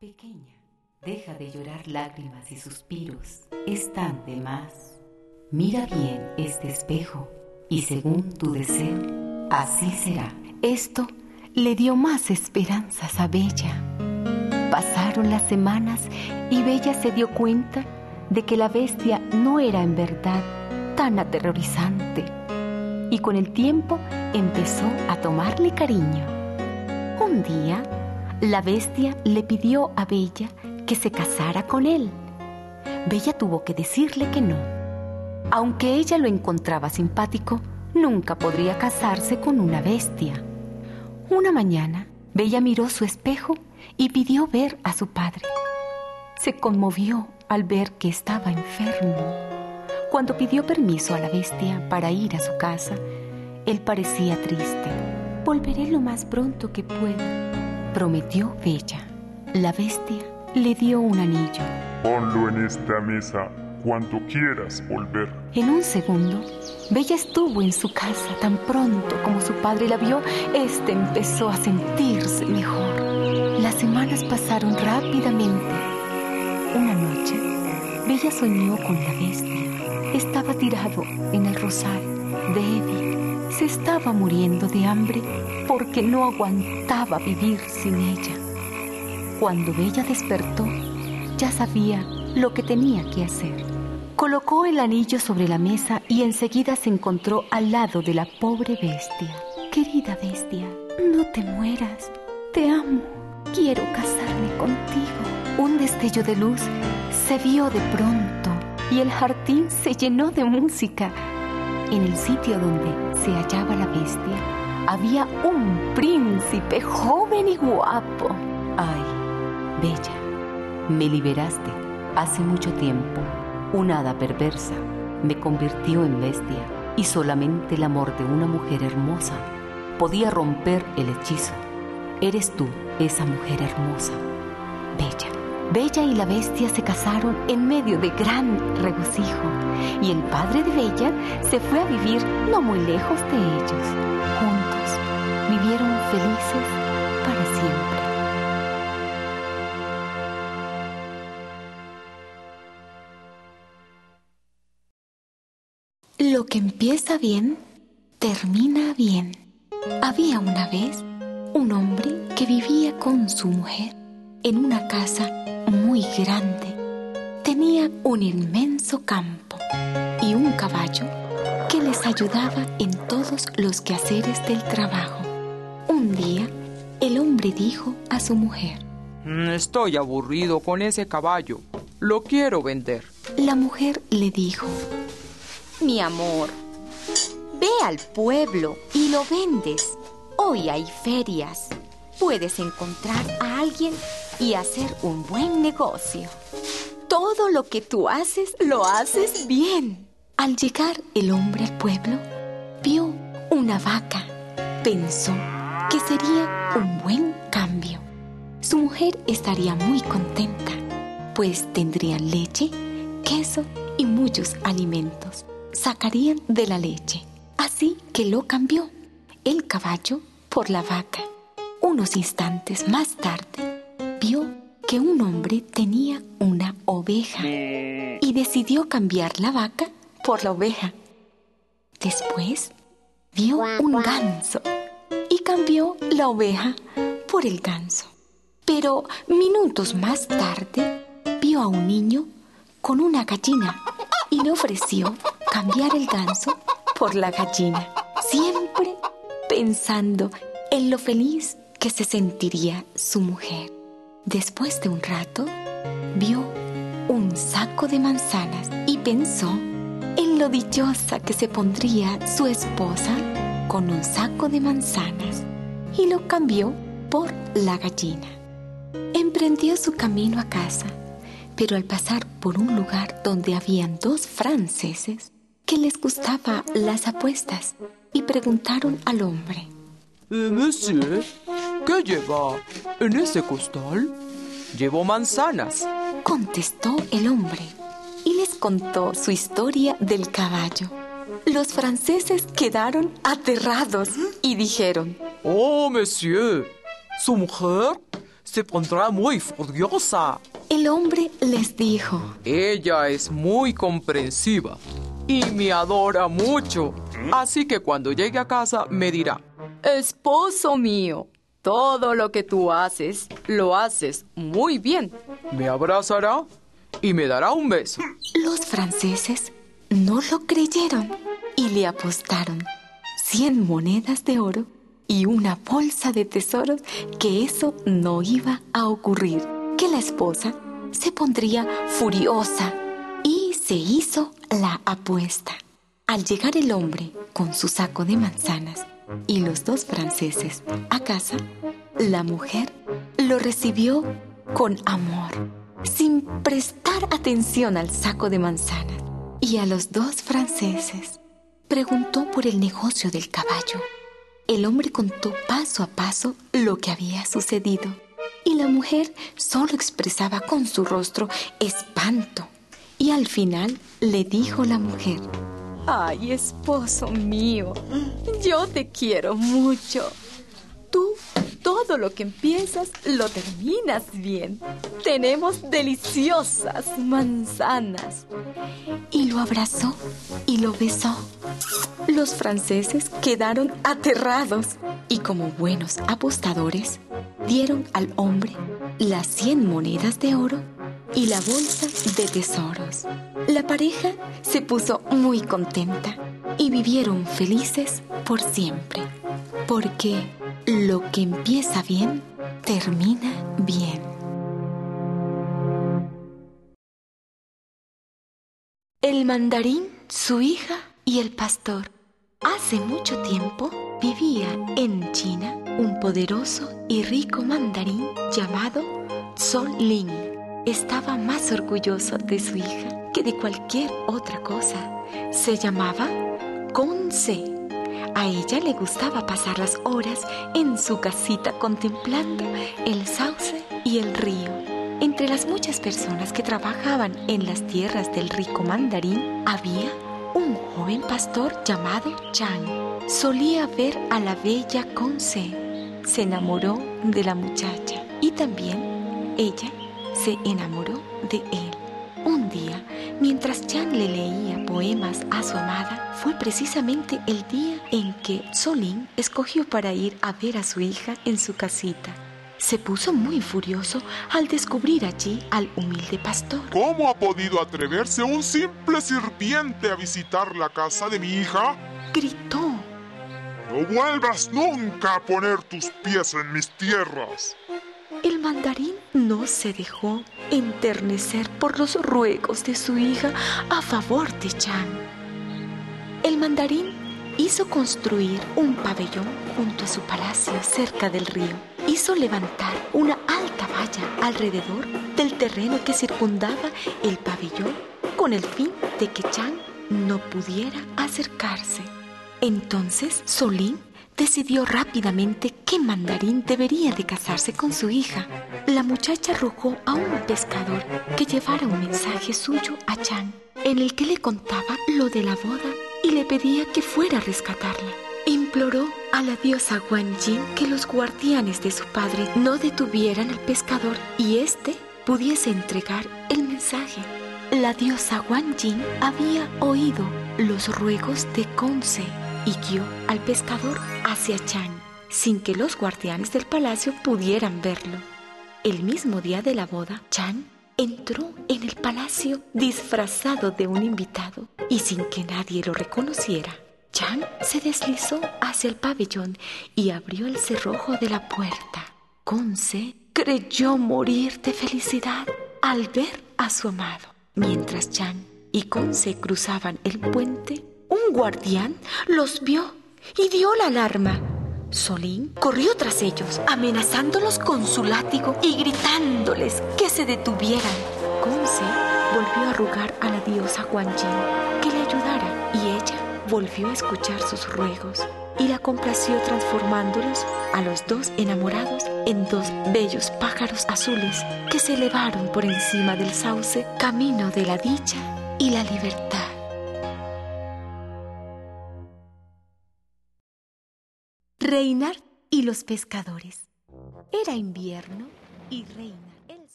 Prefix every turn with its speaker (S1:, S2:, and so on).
S1: Pequeña, deja de llorar lágrimas y suspiros, están de más. Mira bien este espejo y según tu deseo, así será.
S2: Esto le dio más esperanzas a Bella. Pasaron las semanas y Bella se dio cuenta de que la bestia no era en verdad tan aterrorizante. Y con el tiempo empezó a tomarle cariño. Un día, la bestia le pidió a Bella que se casara con él. Bella tuvo que decirle que no. Aunque ella lo encontraba simpático, nunca podría casarse con una bestia. Una mañana, Bella miró su espejo y pidió ver a su padre. Se conmovió al ver que estaba enfermo. Cuando pidió permiso a la bestia para ir a su casa, él parecía triste. Volveré lo más pronto que pueda prometió Bella. La bestia le dio un anillo.
S3: Ponlo en esta mesa cuando quieras volver.
S2: En un segundo, Bella estuvo en su casa tan pronto como su padre la vio, este empezó a sentirse mejor. Las semanas pasaron rápidamente. Una noche, Bella soñó con la bestia. Estaba tirado en el rosal, débil se estaba muriendo de hambre porque no aguantaba vivir sin ella. Cuando Bella despertó, ya sabía lo que tenía que hacer. Colocó el anillo sobre la mesa y enseguida se encontró al lado de la pobre bestia. Querida bestia, no te mueras. Te amo. Quiero casarme contigo. Un destello de luz se vio de pronto y el jardín se llenó de música. En el sitio donde se hallaba la bestia, había un príncipe joven y guapo.
S1: Ay, Bella, me liberaste hace mucho tiempo. Una hada perversa me convirtió en bestia y solamente el amor de una mujer hermosa podía romper el hechizo. Eres tú esa mujer hermosa, Bella. Bella y la bestia se casaron en medio de gran regocijo y el padre de Bella se fue a vivir no muy lejos de ellos. Juntos vivieron felices para siempre.
S2: Lo que empieza bien, termina bien. Había una vez un hombre que vivía con su mujer en una casa muy grande. Tenía un inmenso campo y un caballo que les ayudaba en todos los quehaceres del trabajo. Un día, el hombre dijo a su mujer,
S4: mm, Estoy aburrido con ese caballo. Lo quiero vender.
S2: La mujer le dijo,
S5: Mi amor, ve al pueblo y lo vendes. Hoy hay ferias. Puedes encontrar a alguien y hacer un buen negocio. Todo lo que tú haces, lo haces bien.
S2: Al llegar el hombre al pueblo, vio una vaca. Pensó que sería un buen cambio. Su mujer estaría muy contenta, pues tendrían leche, queso y muchos alimentos. Sacarían de la leche. Así que lo cambió el caballo por la vaca. Unos instantes más tarde, vio que un hombre tenía una oveja y decidió cambiar la vaca por la oveja. Después vio un ganso y cambió la oveja por el ganso. Pero minutos más tarde vio a un niño con una gallina y le ofreció cambiar el ganso por la gallina, siempre pensando en lo feliz que se sentiría su mujer. Después de un rato, vio un saco de manzanas y pensó en lo dichosa que se pondría su esposa con un saco de manzanas y lo cambió por la gallina. Emprendió su camino a casa, pero al pasar por un lugar donde habían dos franceses que les gustaba las apuestas y preguntaron al hombre,
S4: eh, Monsieur, ¿Qué lleva en ese costal? Llevo manzanas.
S2: Contestó el hombre y les contó su historia del caballo. Los franceses quedaron aterrados y dijeron,
S4: Oh, monsieur, su mujer se pondrá muy furiosa.
S2: El hombre les dijo,
S4: Ella es muy comprensiva y me adora mucho. Así que cuando llegue a casa me dirá, Esposo mío, todo lo que tú haces, lo haces muy bien. Me abrazará y me dará un beso.
S2: los franceses no lo creyeron y le apostaron 100 monedas de oro y una bolsa de tesoros que eso no iba a ocurrir, que la esposa se pondría furiosa y se hizo la apuesta. Al llegar el hombre con su saco de manzanas y los dos franceses a casa, la mujer lo recibió con amor, sin prestar atención al saco de manzanas y a los dos franceses. Preguntó por el negocio del caballo. El hombre contó paso a paso lo que había sucedido y la mujer solo expresaba con su rostro espanto. Y al final le dijo la mujer, Ay, esposo mío, yo te quiero mucho. Tú todo lo que empiezas lo terminas bien. Tenemos deliciosas manzanas. Y lo abrazó y lo besó. Los franceses quedaron aterrados y como buenos apostadores dieron al hombre las 100 monedas de oro y la bolsa de tesoros. La pareja se puso muy contenta y vivieron felices por siempre, porque lo que empieza bien, termina bien. El mandarín, su hija y el pastor. Hace mucho tiempo vivía en China un poderoso y rico mandarín llamado Sol Ling. Estaba más orgulloso de su hija que de cualquier otra cosa. Se llamaba Conce. A ella le gustaba pasar las horas en su casita contemplando el sauce y el río. Entre las muchas personas que trabajaban en las tierras del rico mandarín había un joven pastor llamado Chang. Solía ver a la bella Conce. Se enamoró de la muchacha y también ella se enamoró de él. Un día, mientras Chan le leía poemas a su amada, fue precisamente el día en que Solín escogió para ir a ver a su hija en su casita. Se puso muy furioso al descubrir allí al humilde pastor.
S3: ¿Cómo ha podido atreverse un simple sirviente a visitar la casa de mi hija?
S2: Gritó.
S3: No vuelvas nunca a poner tus pies en mis tierras.
S2: El mandarín no se dejó enternecer por los ruegos de su hija a favor de Chan. El mandarín hizo construir un pabellón junto a su palacio cerca del río. Hizo levantar una alta valla alrededor del terreno que circundaba el pabellón con el fin de que Chan no pudiera acercarse. Entonces Solín decidió rápidamente que Mandarín debería de casarse con su hija. La muchacha rogó a un pescador que llevara un mensaje suyo a Chan, en el que le contaba lo de la boda y le pedía que fuera a rescatarla. Imploró a la diosa Guan Yin que los guardianes de su padre no detuvieran al pescador y éste pudiese entregar el mensaje. La diosa Guan Yin había oído los ruegos de Conce y guió al pescador hacia Chan, sin que los guardianes del palacio pudieran verlo. El mismo día de la boda, Chan entró en el palacio disfrazado de un invitado y sin que nadie lo reconociera. Chan se deslizó hacia el pabellón y abrió el cerrojo de la puerta. Conce creyó morir de felicidad al ver a su amado. Mientras Chan y Conce cruzaban el puente, guardián los vio y dio la alarma. Solín corrió tras ellos, amenazándolos con su látigo y gritándoles que se detuvieran. Conce volvió a rogar a la diosa Guan Yin que le ayudara y ella volvió a escuchar sus ruegos y la complació transformándolos a los dos enamorados en dos bellos pájaros azules que se elevaron por encima del sauce camino de la dicha y la libertad. Reinar y los pescadores. Era invierno y reina.